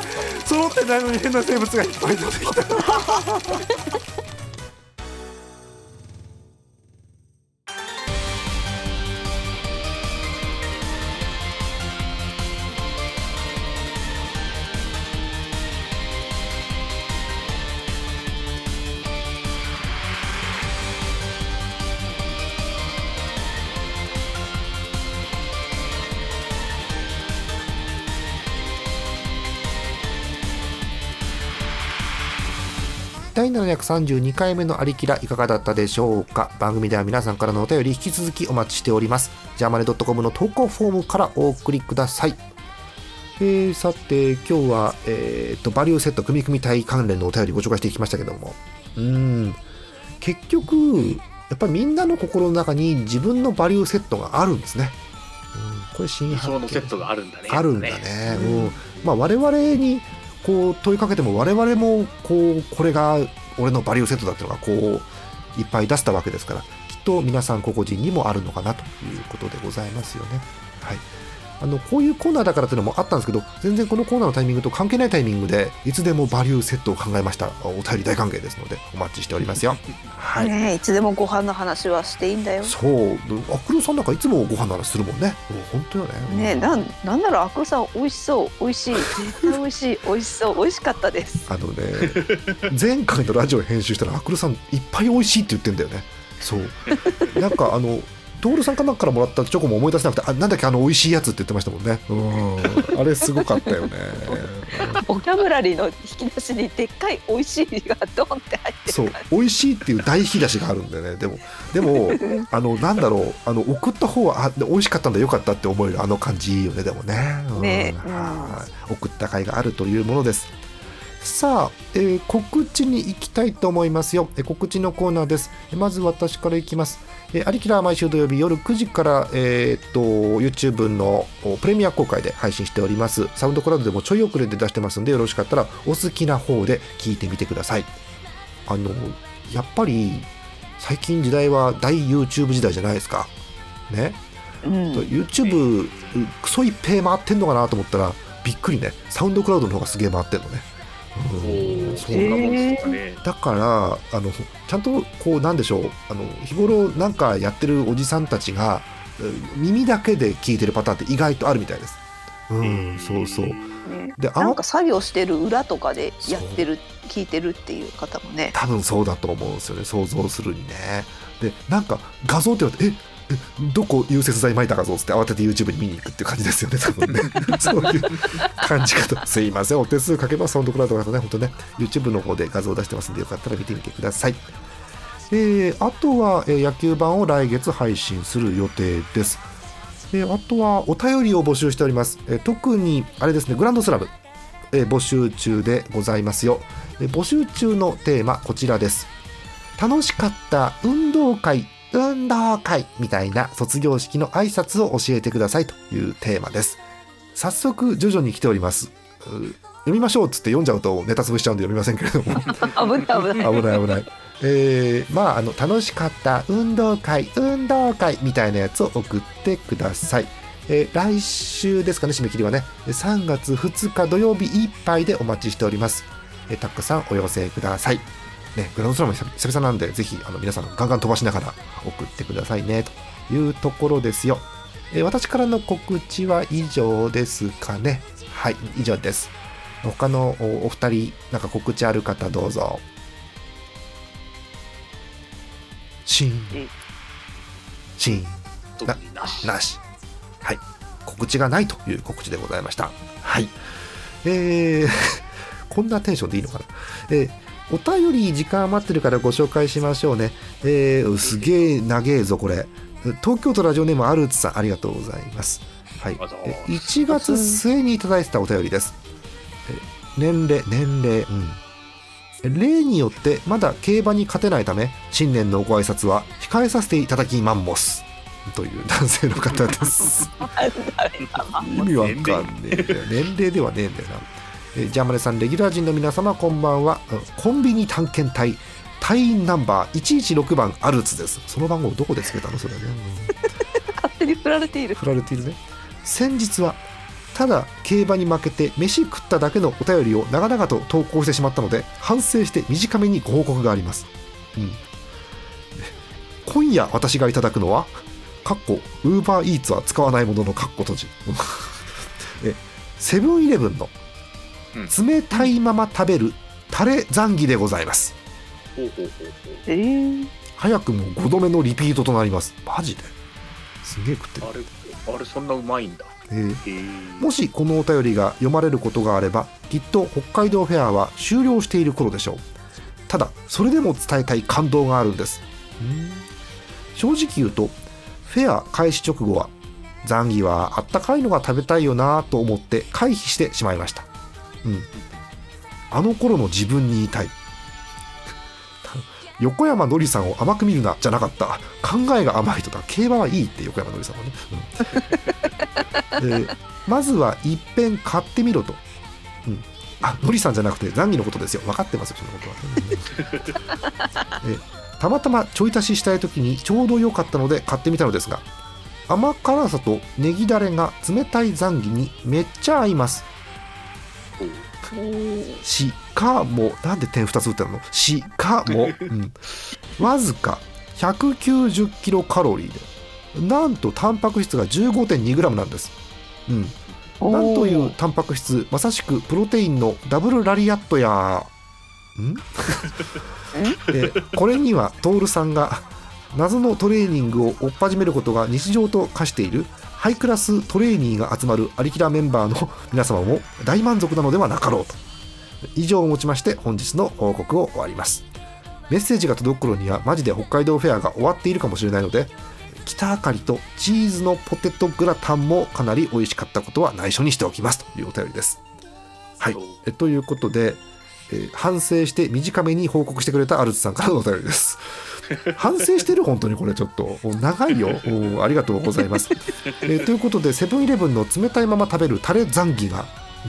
揃ってないのに変な生物がいっぱい出てきた第732回目のありきらいかがだったでしょうか？番組では皆さんからのお便り引き続きお待ちしております。ジャーマネ .com の投稿フォームからお送りください。えー、さて今日は、えー、とバリューセット組み組み体関連のお便りご紹介していきましたけども。うーん。結局やっぱりみんなの心の中に自分のバリューセットがあるんですね、うん、これ新理発見。想のセットがあるんだね。あるんだね。うん。まあ、我々にこう問いかけても我々もこうこれが俺のバリューセットだっていうのがこういっぱい出したわけですからきっと皆さん個々人にもあるのかなということでございますよね。はいあのこういうコーナーだからというのもあったんですけど全然このコーナーのタイミングと関係ないタイミングでいつでもバリューセットを考えました。お便り大歓迎ですのでお待ちしておりますよ。はい、ねえいつでもご飯の話はしていいんだよ。そう。アクロさんなんかいつもご飯の話するもんね。もう本当よね。ねえなんなんだろうアクロさん美味しそう。美味しい。絶対美味しい。美味しそう。美味しかったです。あのね前回のラジオ編集したらアクルさんいっぱい美味しいって言ってんだよね。そう。なんかあの徹さんかなんかからもらったチョコも思い出せなくてあなんだっけあの美味しいやつって言ってましたもんね。うん。あれすごかったよね。ボキャブラリーの引き出しにでっかい美味しいがドンって入ってそう。美味しいっていう大引き出しがあるんでね。でもでも あのなんだろう。あの送った方はあ美味しかったんだよかったって思えるあの感じいいよね。でもね。うん。ね。うんはい。送った甲斐があるというものです。さあ、えー告知に行きたいと思いますよ、えー告知のコーナーです。えーまず私からいきますえーアリキラーは毎週土曜日夜9時から、えーっと YouTube のおプレミア公開で配信しております。サウンドクラウドでもちょい遅れで出してますんでよろしかったらお好きな方で聞いてみてください。あのやっぱり最近時代は大 YouTube 時代じゃないですか。ね、じ、うん。YouTube クソいっぺー回ってんのかなと思ったらびっくりね。サウンドクラウドの方がすげえ回ってんのね、うんそうなもんですかね。だからあのちゃんとこうなんでしょうあの日頃なんかやってるおじさんたちがうん耳だけで聞いてるパターンって意外とあるみたいです。うん、そうそう。ねであなんか作業してる裏とかでやってる聞いてるっていう方もね多分そうだと思うんですよね想像するにね。でなんか画像って言われてええ どこ融雪剤撒いた画像っつって慌てて YouTube に見に行くっていう感じですよね多分ね そういう感じかとすいませんお手数かけますサウンドクラウドだとね本当ね YouTube の方で画像出してますんでよかったら見てみてください。えーあとは、えー野球版を来月配信する予定です。えーあとはお便りを募集しております。えー特にあれですねグランドスラム、えー募集中でございますよ。えー募集中のテーマこちらです。楽しかった運動会運動会みたいな卒業式の挨拶を教えてくださいというテーマです。早速徐々に来ております。う読みましょうっつって読んじゃうとネタ潰しちゃうんで読みませんけれども。危ない危ない危ない危ない。えー、まああの楽しかった運動会運動会みたいなやつを送ってください。えー来週ですかね締め切りはね3月2日土曜日いっぱいでお待ちしております。えーたくさんお寄せください。ね、グランドスラム久々なんでぜひあの皆さんガンガン飛ばしながら送ってくださいねというところですよ。えー私からの告知は以上ですかね。はい以上です。他のおお二人なんか告知ある方どうぞ。シーンえシーンなし。なし。はい。告知がないという告知でございました。はい。えー、こんなテンションでいいのかな。えーお便り時間余ってるからご紹介しましょうね。えー、すげえ長えぞ、これ。東京都ラジオネームアルツさん、ありがとうございます。はい。わざわざえ1月末にいただいてたお便りです。え年齢、年齢、うん。例によってまだ競馬に勝てないため新年のご挨拶は控えさせていただきマンモスという男性の方です 意味わかんねえんだよ年齢ではねえんだよなえージャーマネさんレギュラー陣の皆様こんばんは。うんコンビニ探検隊隊員ナンバー116番アルツです。その番号どこでつけたのそれね、うん。勝手に振られている。振られているね。先日はただ競馬に負けて飯食っただけのお便りを長々と投稿してしまったので反省して短めにご報告があります、うん、今夜私がいただくのはかっこウーバーイーツは使わないもののかっこ閉じ。えセブンイレブンの冷たいまま食べるタレザンギでございます。ほうほうほうほう。えー、早くも5度目のリピートとなります。マジで。すげえ食ってる。あれ、あれそんなうまいんだ。えー。へえ。もしこのお便りが読まれることがあればきっと北海道フェアは終了している頃でしょう。ただそれでも伝えたい感動があるんです。正直言うとフェア開始直後はザンギはあったかいのが食べたいよなと思って回避してしまいましたうん。あの頃の自分に言いたい。横山のりさんを甘く見るなじゃなかった。考えが甘い人だ競馬はいいって横山のりさんはね、うん。えーまずは一遍買ってみろと、うん、あのりさんじゃなくてザンギのことですよ。分かってますよそのことは、うん。えたまたまちょい足ししたい時にちょうど良かったので買ってみたのですが甘辛さとネギだれが冷たいザンギにめっちゃ合います。しかもなんで点2つ打ってるの？しかも、うん、わずか190キロカロリーでなんとタンパク質が 15.2g なんです、うん、なんというタンパク質まさしくプロテインのダブルラリアットや。ん？えこれにはトールさんが謎のトレーニングを追っ始めることが日常と化しているハイクラストレーニーが集まるアリキラメンバーの皆様も大満足なのではなかろうと以上をもちまして本日の報告を終わります。メッセージが届く頃にはマジで北海道フェアが終わっているかもしれないので北あかりとチーズのポテトグラタンもかなり美味しかったことは内緒にしておきます。というお便りです。はい。えということで、えー反省して短めに報告してくれたアルツさんからのお便りです。反省してる本当にこれちょっと。お長いよ。おありがとうございます、えーということでセブンイレブンの冷たいまま食べるタレザンギが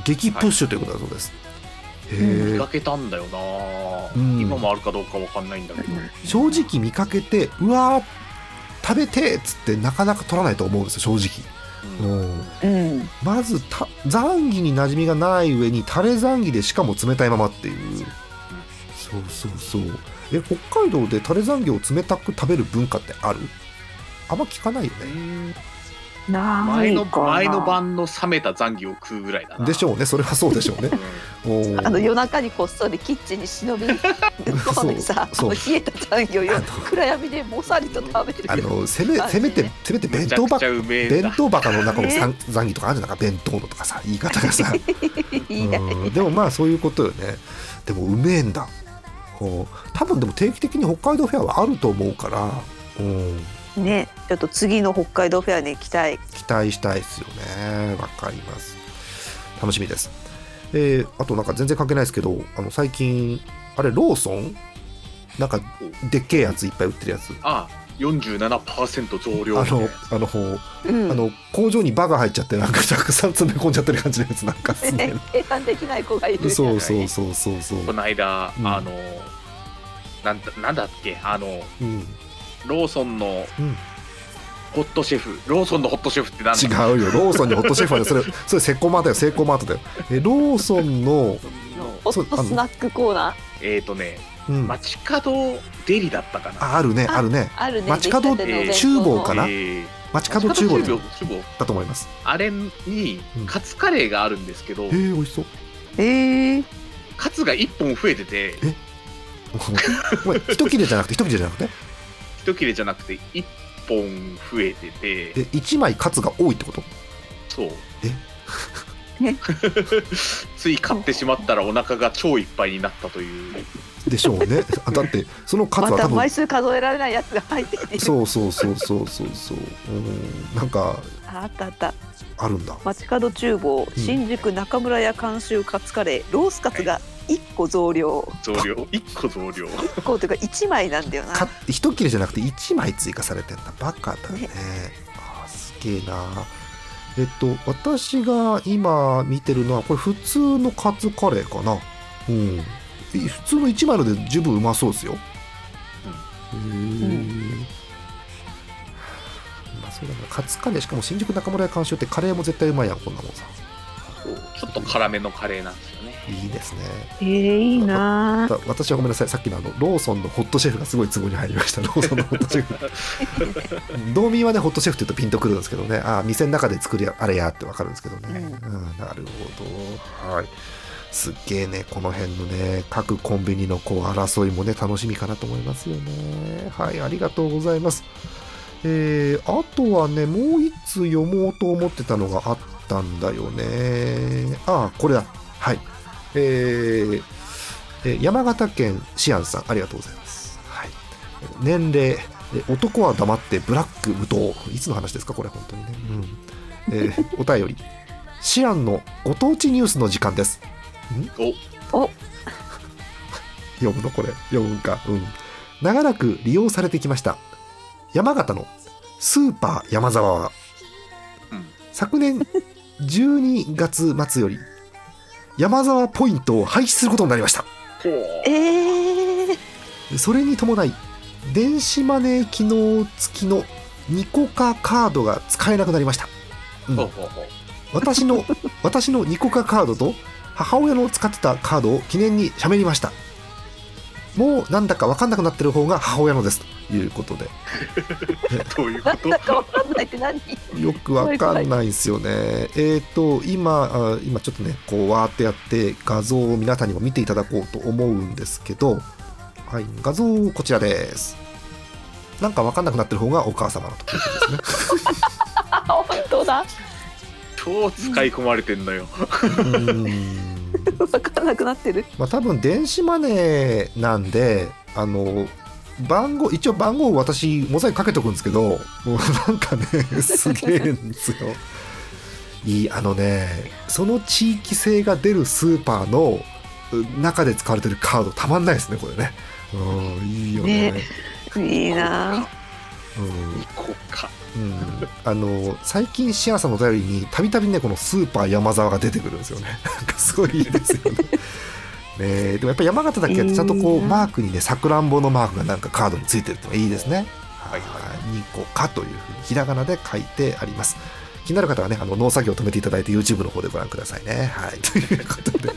激プッシュということだそうです、へー。見かけたんだよな、うん。今もあるかどうかわかんないんだけど、正直見かけてうわー食べてーっつってなかなか取らないと思うんですよ正直、うん。うん。まずたザンギに馴染みがない上にタレザンギでしかも冷たいままっていう。そうそうそう。え北海道でタレザンギを冷たく食べる文化ってある？あんま聞かないよね。な前の前の晩の冷めた残業を食うぐらいだな。でしょうね。それはそうでしょうね。あの夜中にこっそりキッチンに忍び込んでさ冷えた残業よ暗闇でもさりと食べてる。あのせめせめてせめて弁当箱弁当箱の中のねザンザンギとかあるじゃん。なんか弁当のとかさ。言い方がさでもまあそういうことよね。でもうめえんだ。多分でも定期的に北海道フェアはあると思うから、うん、ねちょっと次の北海道フェアに行きたい。期待したいですよね。わかります。楽しみです。えーあとなんか全然関係ないですけどあの最近あれローソン？なんかでっけえやついっぱい売ってるやつ。あ47%増量あのあの、う。ん。あの工場にバが入っちゃってなんかたくさん詰め込んじゃってる感じのやつなんかっすね。計算できない子がいる。そうそうそうそう。そうこの間、うん。あのなんだなんだっけ？あのうんローソンのうん。ホットシェフ。ローソンのホットシェフってなんだ？違うよ。ローソンにホットシェフはねそれそれセコマートだよ。セイコーマートだよ。えローソンの、ホットスナックコーナー？えっ、ー、とねうん、街角デリだったかな。ああるね。あるね。あるね。街角厨房かな？えー。街角厨房。だと思います。あれにうん。カツカレーがあるんですけど、えー、美味しそう。えー、カツが1本増えてて お前一切れじゃなくて一切れじゃなくて？一切れじゃなくて1本増えてて。え一枚カツが多いってこと？そう。え？つい買ってしまったらお腹が超いっぱいになったという。でしょうね。あだってそのカツまたは多分枚数数えられないやつが入ってきてる。そうそうそうそうそうそう。うん。なんかああったあった。あるんだ。街角厨房新宿中村屋監修カツカレーロースカツが1個増量。増量？1個増量？1個というか1枚なんだよな。か一切れじゃなくて一枚追加されてんだ。バカだね。ね。あーすげえな。えっと私が今見てるのはこれ普通のカツカレーかな。うん。普通の1枚ので十分うまそうですよ、へえ、まあそうだな。カツカレーしかも新宿中村屋監修ってカレーも絶対うまいやんこんなもんさ。ちょっと辛めのカレーなんですよ。ねいいですね。えー、いいなだ私はごめんなさい。さっきのあのローソンのホットシェフがすごいツボに入りました。ローソンのホットシェフ。道民はねホットシェフって言うとピンとくるんですけどね。ああ店の中で作りあれやってわかるんですけどね、うん。なるほど。はい。すっげえねこの辺のね各コンビニのこう争いもね楽しみかなと思いますよね。はいありがとうございます。えー、あとはねもう一通読もうと思ってたのがあったんだよね。ああこれだ。はいえーえー山形県シアンさんありがとうございます、はい、年齢え男は黙ってブラック無糖。いつの話ですかこれ本当にね、うん。えー お便り。シアンのご当地ニュースの時間です。お。お。読むのこれ。読むんか。うん。長らく利用されてきました。山形のスーパー山沢は、うん。昨年12月末より山沢ポイントを廃止することになりました。ほうえー、それに伴い電子マネー機能付きのニコカカードが使えなくなりました、うん。ほうほうほう。私の私のニコカカードと母親の使ってたカードを記念に喋りましたもうなんだか分かんなくなってる方が母親のですということで。どういうこと？なんだかわかんないって何？よくわかんないんですよね。えっ、と今あ今ちょっとねこうわーってやって画像を皆さんにも見ていただこうと思うんですけど、はい画像こちらです。なんか分かんなくなってる方がお母様のということですね。あ 本当だ。超使い込まれてんのよ。うーん 分からなくなってる。まあ多分電子マネーなんであの番号一応番号を私モザイクかけとくんですけどもうなんかね すげえんですよ。いいあのねその地域性が出るスーパーのう中で使われてるカードたまんないですねこれね。うんいいよね。ね。いいな。うん。行こうか。うん、あの最近シアンさんのお便りにたびたびねこのスーパー山沢が出てくるんですよね。なんかすごいいいですよね。ねえでもやっぱ山形だけちゃんとこういいなマークにねさくらんぼのマークがなんかカードについてるってのがいいですね。はいはい。ニコカというふうにひらがなで書いてあります。気になる方はねあの農作業を止めていただいて YouTube の方でご覧くださいね。はい。ということで、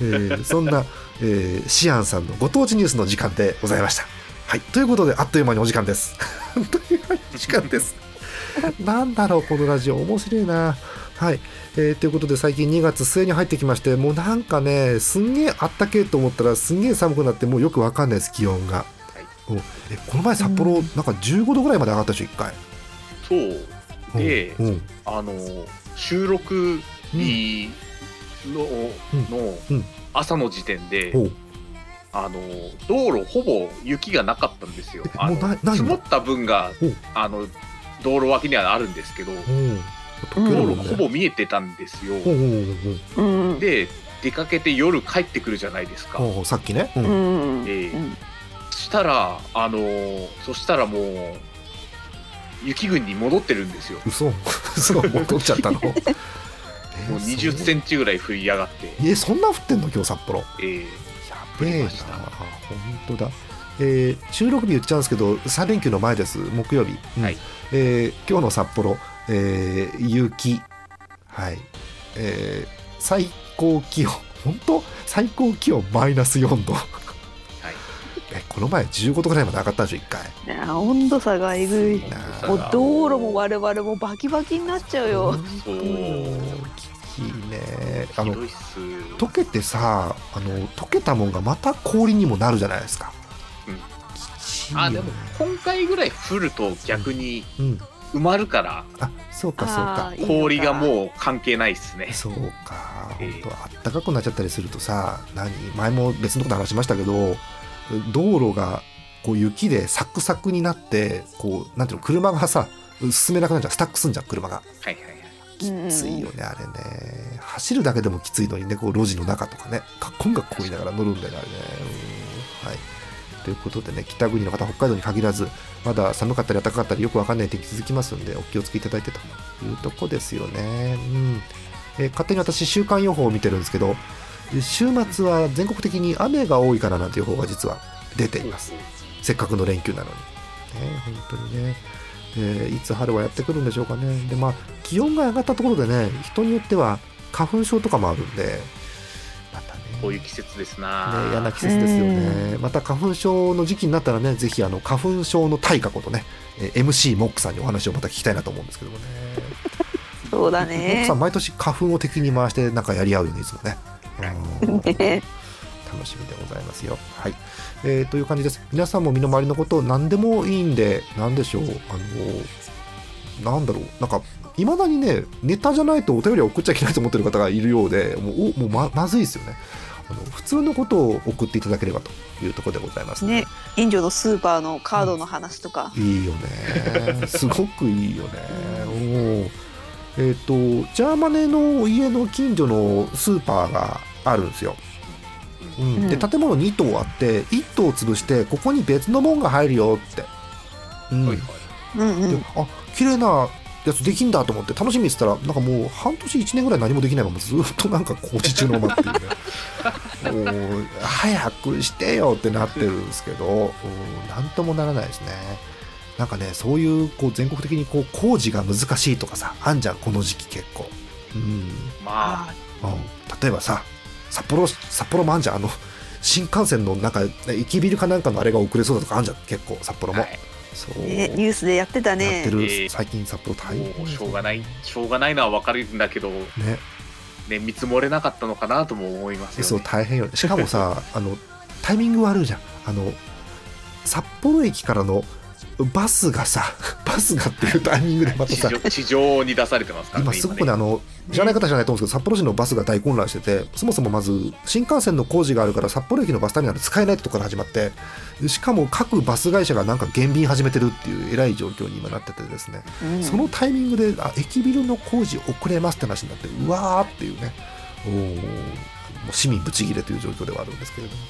えーそんな、えーシアンさんのご当地ニュースの時間でございましたはい。ということであっという間にお時間です。という間にお時間です。なんだろうこのラジオ。面白いな。はい、えーということで最近2月末に入ってきましてもうなんかねすんげえあったけえと思ったらすんげえ寒くなってもうよくわかんないです気温が、おえこの前札幌なんか15度ぐらいまで上がったでしょ1回。そう。で、うん。うん。あの、収録日の,、のうん。朝の時点で、ほうあの道路ほぼ雪がなかったんですよ。えあのもうないないの積もった分があの道路脇にはあるんですけど、う。ん道路ほぼ見えてたんですよ。で出かけて夜帰ってくるじゃないですか。さっきね、えそしたらあのそしたらもう雪国に戻ってるんですよ。嘘。嘘戻っちゃったの？もう20センチぐらい降りやがって、えそんな降ってんの？今日札幌。えーやべえな降りました本当だ、えー収録日言っちゃうんですけど3連休の前です木曜日、はいえー今日の札幌、えー雪はい、えー最高気温本当最高気温マイナス4度はい、えこの前15度ぐらいまで上がったんでしょ1回いや温度差がえぐいなあもう道路も我々もバキバキになっちゃうよそういいねあの。溶けてさあの溶けたもんがまた氷にもなるじゃないですか、うん。あでも今回ぐらい降ると逆にうん。埋まるからあそうかそうか。あーいいのか。氷がもう関係ないっすね。そうか。ええ。本当あったかくなっちゃったりするとさ何前も別のこと話しましたけど道路がこう雪でサクサクになってこうなんていうの車がさ進めなくなっちゃう。スタックすんじゃん車が。はいはいはい。きついよねあれね。走るだけでもきついのにねこう路地の中とかね。かっこんがっこいいながら乗るんだよねあれね。うん。はい。ということでね北国の方北海道に限らずまだ寒かったり暖かかったりよくわかんない天気続きますんでお気をつけいただいてというとこですよね。うん、えー勝手に私週間予報を見てるんですけど週末は全国的に雨が多いからなんて予報が実は出ています。せっかくの連休なのに。ね、本当にね、えーいつ春はやってくるんでしょうかね。で、まあ、気温が上がったところでね、人によっては花粉症とかもあるんで、またね、こういう季節ですな。ね嫌な季節ですよね。また花粉症の時期になったらね、ぜひあの花粉症の対価ことね、えー MC モックさんにお話をまた聞きたいなと思うんですけどもね。そうだモックねさん、毎年花粉を敵に回してなんかやり合うよね、いつもね。うんね楽しみでございますよ。はい、えーという感じです。皆さんも身の回りのこと何でもいいんで、なんでしょう、あの、なんだろう、なんか、いまだにね、ネタじゃないとお便りを送っちゃいけないと思ってる方がいるようで、もうおもうままずいですよね。あの普通のことを送っていただければというところでございますね近所のスーパーのカードの話とか、いいよね。すごくいいよね。おーえっ、と、ジャーマネの家の近所のスーパーがあるんですよ。うん、でうん建物2棟あって1棟潰してここに別の門が入るよって、うん。はいはい。うんうん。であ綺麗なやつできんだと思って楽しみにしてたらなんかもう半年1年ぐらい何もできないままずっとなんか工事中のままっていうね。もう早くしてよってなってるんですけどうんなんともならないですね。なんかねそういうこう全国的にこう工事が難しいとかさあんじゃんこの時期結構。うん。まあ。うん。例えばさ札幌札幌もあんじゃん。あの新幹線のなんか駅ビルかなんかのあれが遅れそうだとかあんじゃん。結構札幌も、はい。そう、ねニュースでやってたやっねてる、えー最近札幌大変。もうしょうがない。しょうがないのは分かるんだけど、ね。ね、見積もれなかったのかなとも思いますよ、ね。そう大変よ。しかもさ あのタイミング悪いじゃん。あの札幌駅からのバスがさ バスがっていうタイミングでまたさ地上地上に出されてますからね今すごくねあの知らない方じゃないと思うんですけど札幌市のバスが大混乱しててそもそもまず新幹線の工事があるから札幌駅のバスターミナル使えないってところから始まってしかも各バス会社がなんか減便始めてるっていうえらい状況に今なっててですね、そのタイミングであ駅ビルの工事遅れますって話になってうわーっていうね。おーもう市民ブチギレという状況ではあるんですけれども。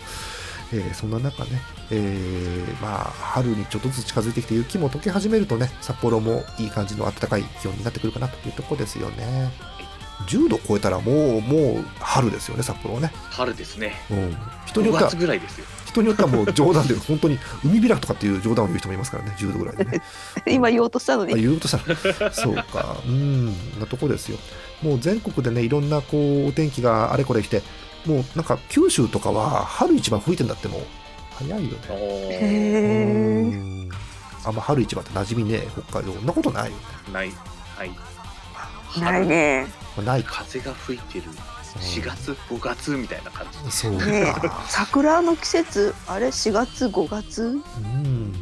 えーそんな中ね、えーまあ、春にちょっとずつ近づいてきて雪も溶け始めるとね札幌もいい感じの暖かい気温になってくるかなというところですよね。10度超えたらもうもう春ですよね札幌はね、春ですね。うん、人によ5っては月ぐらいですよ。人によってはもう冗談で本当に海開きとかっていう冗談を言う人もいますからね10度ぐらいでね。今言おうとしたのあに。言おうとしたらそうか。うん。なとこですよ。もう全国でねいろんなこうお天気があれこれ来てもうなんか九州とかは春一番吹いてんだってもう早いよね。へうーん。あんま春一番って馴染みねえ。北海道。そんなことないよね、ない。はい。ないね。まあないか。風が吹いてる。4月5月みたいな感じ。そうねか、桜の季節あれ？4月5月？うん。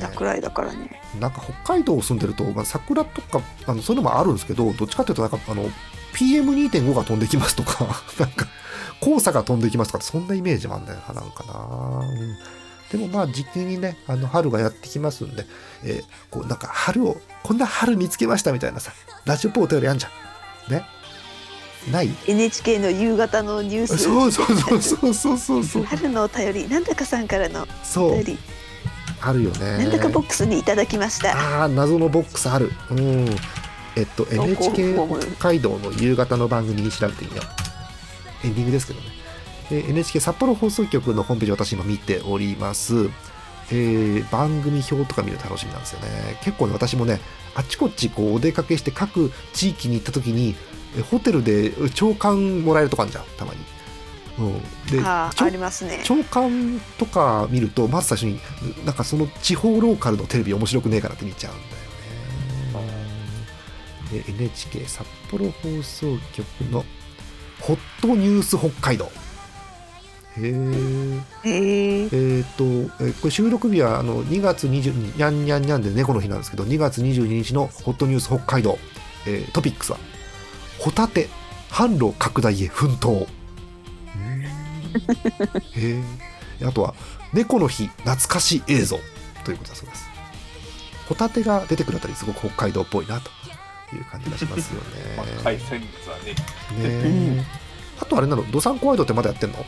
だくらいだからね。なんか北海道住んでると、まあ、桜とかあのそういうのもあるんですけどどっちかっていうとなんかあの PM2.5 が飛んできますとか なんか黄砂が飛んできますとかそんなイメージもあるんだよななんかな、うん。でもまあ時期にねあの春がやってきますんで、えーこうなんか春をこんな春見つけましたみたいなさラジオポートよりあんじゃん。ね。ない？NHK の夕方のニュース。そうそうそうそうそうそうそう。春のお便りなんだかさんからのそう。お便り。あるよね。なんだかボックスにいただきました。ああ謎のボックスある。うんえっと NHK 北海道の夕方の番組に調べてみようエンディングですけどね。えー NHK 札幌放送局のホームページ私今見ております。えー番組表とか見るの楽しみなんですよね。結構ね私もねあっちこっちこうお出かけして各地域に行った時にえホテルで朝刊もらえるとかあるじゃんたまに、うん、で朝あーありますね。朝刊とか見るとまず最初になんかその地方ローカルのテレビ面白くねえかなって見ちゃうんだ NHK 札幌放送局のホットニュース北海道。へえ。へえ。えーっと、えーこれ収録日はあの2月22日、にゃんにゃんにゃんで猫の日なんですけど、2月22日のホットニュース北海道、えートピックスは、ホタテ、販路拡大へ奮闘。へえ。あとは、猫の日懐かし映像ということだそうです。ホタテが出てくるあたり、すごく北海道っぽいなという感じがしますよ まあね。海鮮物はね。ねえ。あとあれなの、ドサンコワイドってまだやってんの？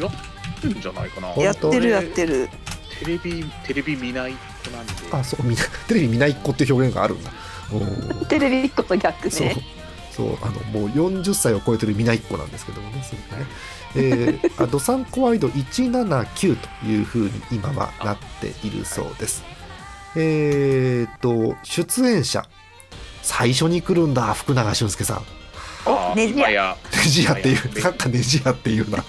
やってるんじゃないかな。やってるやってる。テレビテレビ見ない子なんで。あ、そう、みんな、テレビ見ないっ子っていう表現があるんだ。テレビ1個と逆そう。ね。そうあのもう40歳を超えてる見ないっ子なんですけどもねすごくね、えー、あドサンコワイド179というふうに今はなっているそうです。えー、と出演者最初に来るんだ福永俊介さん。あネジ屋。ネジ屋っていうはいなんかネジ屋っていうな。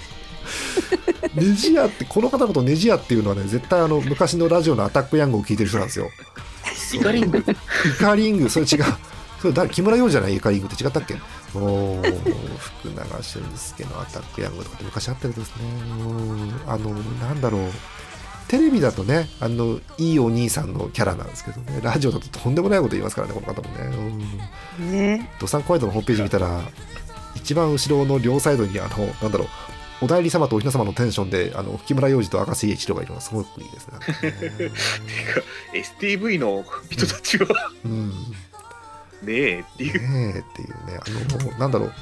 ネジ屋ってこの方のことネジ屋っていうのはね絶対あの昔のラジオのアタックヤングを聞いてる人なんですよ。イカリング。イカリング。それ違う。それ誰？木村洋二じゃない？イカリングって違ったっけ？おー福永俊介のアタックヤングとかって昔あったやつですね。うんあのなんだろうテレビだとねあのいいお兄さんのキャラなんですけどねラジオだととんでもないこと言いますからねこの方もね。うん。ね。ドサンコワイドのホームページ見たら一番後ろの両サイドにあのなんだろうお代理様とお雛様のテンションであの木村洋二と赤瀬一郎がいるのがすごくいいですね。ね てか STV の人たちはうん。ねえっていう。ねえっていうねあのなんだろう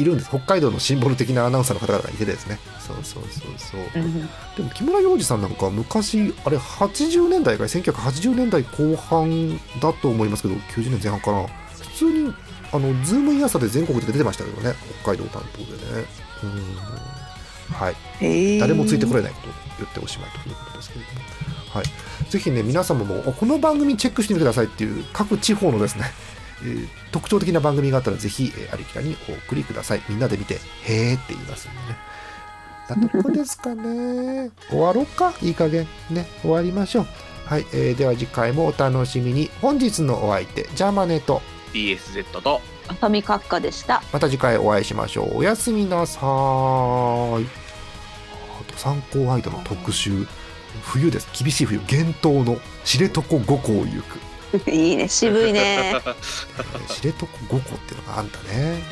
いるんです。北海道のシンボル的なアナウンサーの方々がいてですね。そうそうそうそう。うん。でも木村洋二さんなんかは昔あれ80年代か1980年代後半だと思いますけど90年前半かな。普通にあのズームイン朝で全国で出てましたけどね。北海道担当でね。うん。はい。へえ。誰もついてこれないことを言っておしまいということですけれども、はい、ぜひね皆様もあこの番組チェックしてみてくださいっていう各地方のですね、えー特徴的な番組があったらぜひ、えー、ありきらにお送りください。みんなで見てへーって言いますんでね。なとこですかね。終わろうか。いい加減ね。終わりましょう。はい、えーでは次回もお楽しみに。本日のお相手ジャーマネと。DSZ と。浅見閣下でした。また次回お会いしましょう。おやすみなさーい。あと参考ワイドの特集。冬です。厳しい冬。厳冬の知床五湖を行く いいね渋いね 知床五湖っていうのがあんだね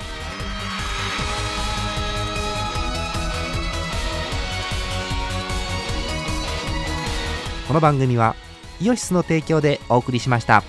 この番組はイオシスの提供でお送りしました。